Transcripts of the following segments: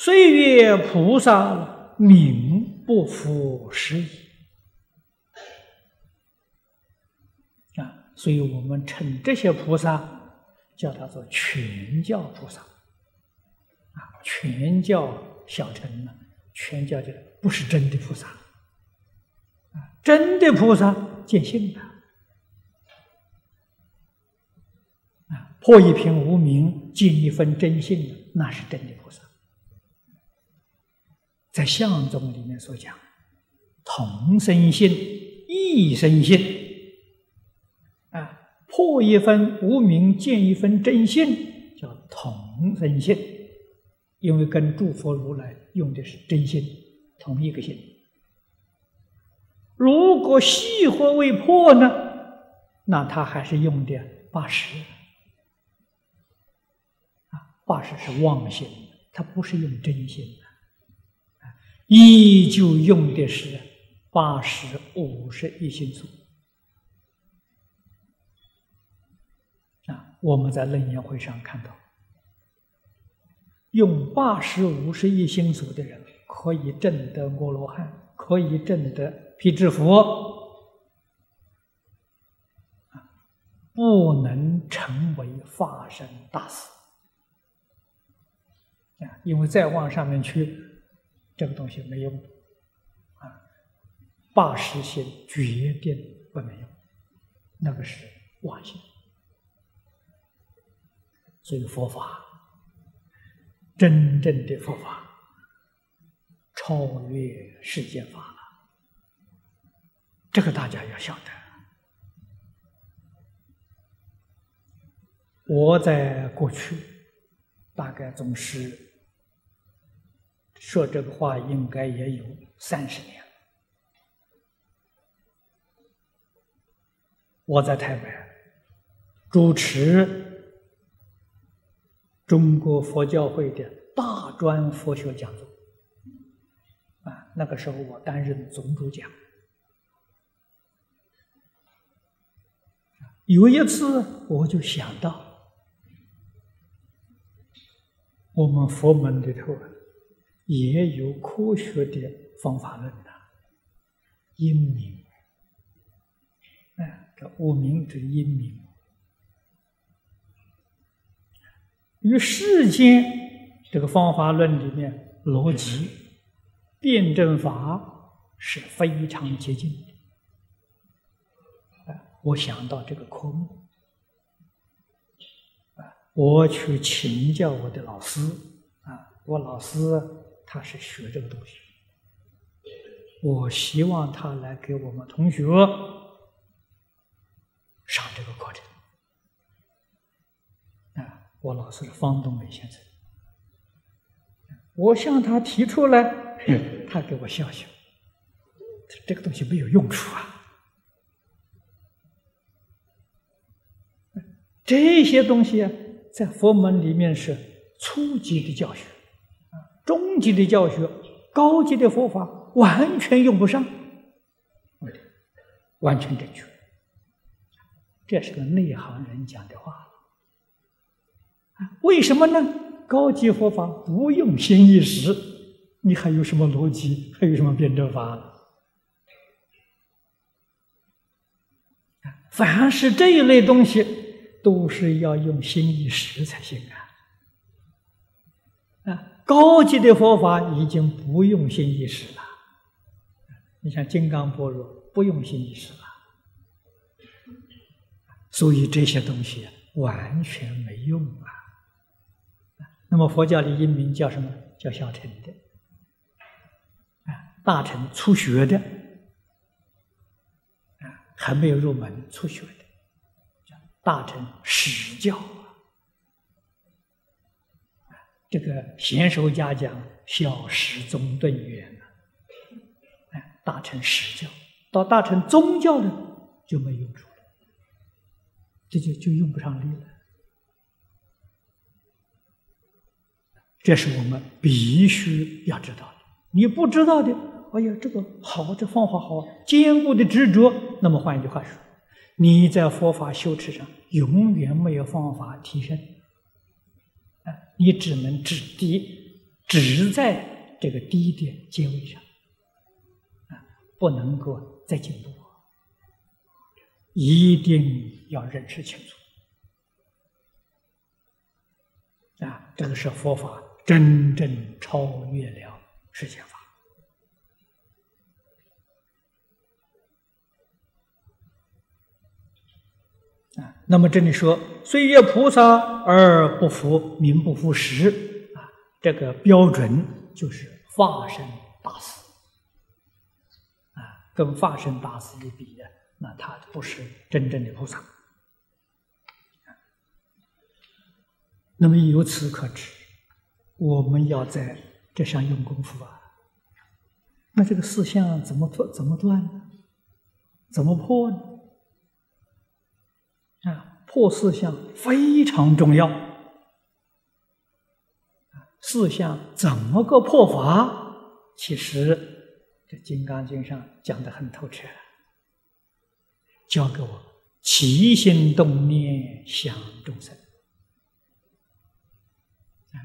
岁月菩萨名不符实矣。啊，所以我们称这些菩萨叫他做全教菩萨。啊，全教小乘呢，全教就不是真的菩萨。啊，真的菩萨见性的。啊，破一品无名，见一分真性，那是真的菩萨。在相宗里面所讲，同生性，异生性，啊，破一分无名，见一分真性，叫同生性，因为跟诸佛如来用的是真心，同一个心。如果细惑未破呢，那他还是用的八十，啊，八十是妄心，他不是用真心的。依旧用的是八十五十一心数啊！我们在楞严会上看到，用八十五十一心数的人可以证得阿罗汉，可以证得辟支佛，不能成为法身大士啊！因为再往上面去。这个东西没用啊，八十心决定不能用，那个是妄心。所以佛法真正的佛法超越世间法了，这个大家要晓得。我在过去大概总是。说这个话应该也有三十年了。我在台北主持中国佛教会的大专佛学讲座，啊，那个时候我担任总主讲。有一次我就想到，我们佛门里头。也有科学的方法论呐，因明，哎，这无名之因明，与世间这个方法论里面逻辑、辩证法是非常接近的。哎，我想到这个科目，啊，我去请教我的老师，啊，我老师。他是学这个东西，我希望他来给我们同学上这个课程。啊，我老师是方东美先生，我向他提出来，他给我笑笑，这个东西没有用处啊。这些东西啊，在佛门里面是初级的教学。中级的教学，高级的佛法完全用不上，完全正确。这是个内行人讲的话？为什么呢？高级佛法不用心意识，你还有什么逻辑？还有什么辩证法？凡是这一类东西，都是要用心意识才行啊啊。高级的佛法已经不用心意识了，你像金刚般若不用心意识了，所以这些东西完全没用啊。那么佛教的音名叫什么？叫小乘的，啊，大乘初学的，啊，还没有入门初学的，叫大乘实教。这个贤首家讲小时宗顿远了，哎，大成实教，到大成宗教呢就没用处了，这就就用不上力了。这是我们必须要知道的。你不知道的，哎呀，这个好，这方法好，坚固的执着。那么换一句话说，你在佛法修持上永远没有方法提升。你只能止低，止在这个低点结尾上，啊，不能够再进步，一定要认识清楚。啊，这个是佛法真正超越了世间法。啊，那么这里说“岁月菩萨而不服名不副实”，啊，这个标准就是化身大师。啊，跟化身大师一比呢，那他不是真正的菩萨。那么由此可知，我们要在这上用功夫啊。那这个四相怎么断？怎么断呢？怎么破呢？破四相非常重要。四相怎么个破法？其实这《金刚经》上讲的很透彻，教给我起心动念想众生。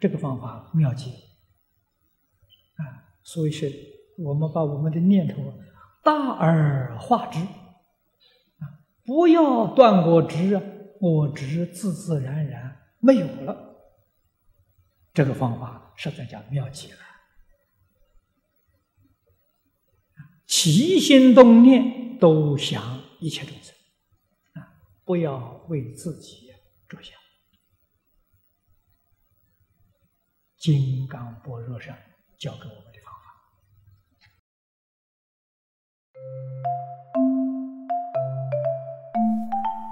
这个方法妙极啊！所以是我们把我们的念头大而化之啊，不要断我执啊，我执自自然然没有了。这个方法实在叫妙极了。起心动念都想一切众生啊，不要为自己着想。金刚般若上教给我们的方法。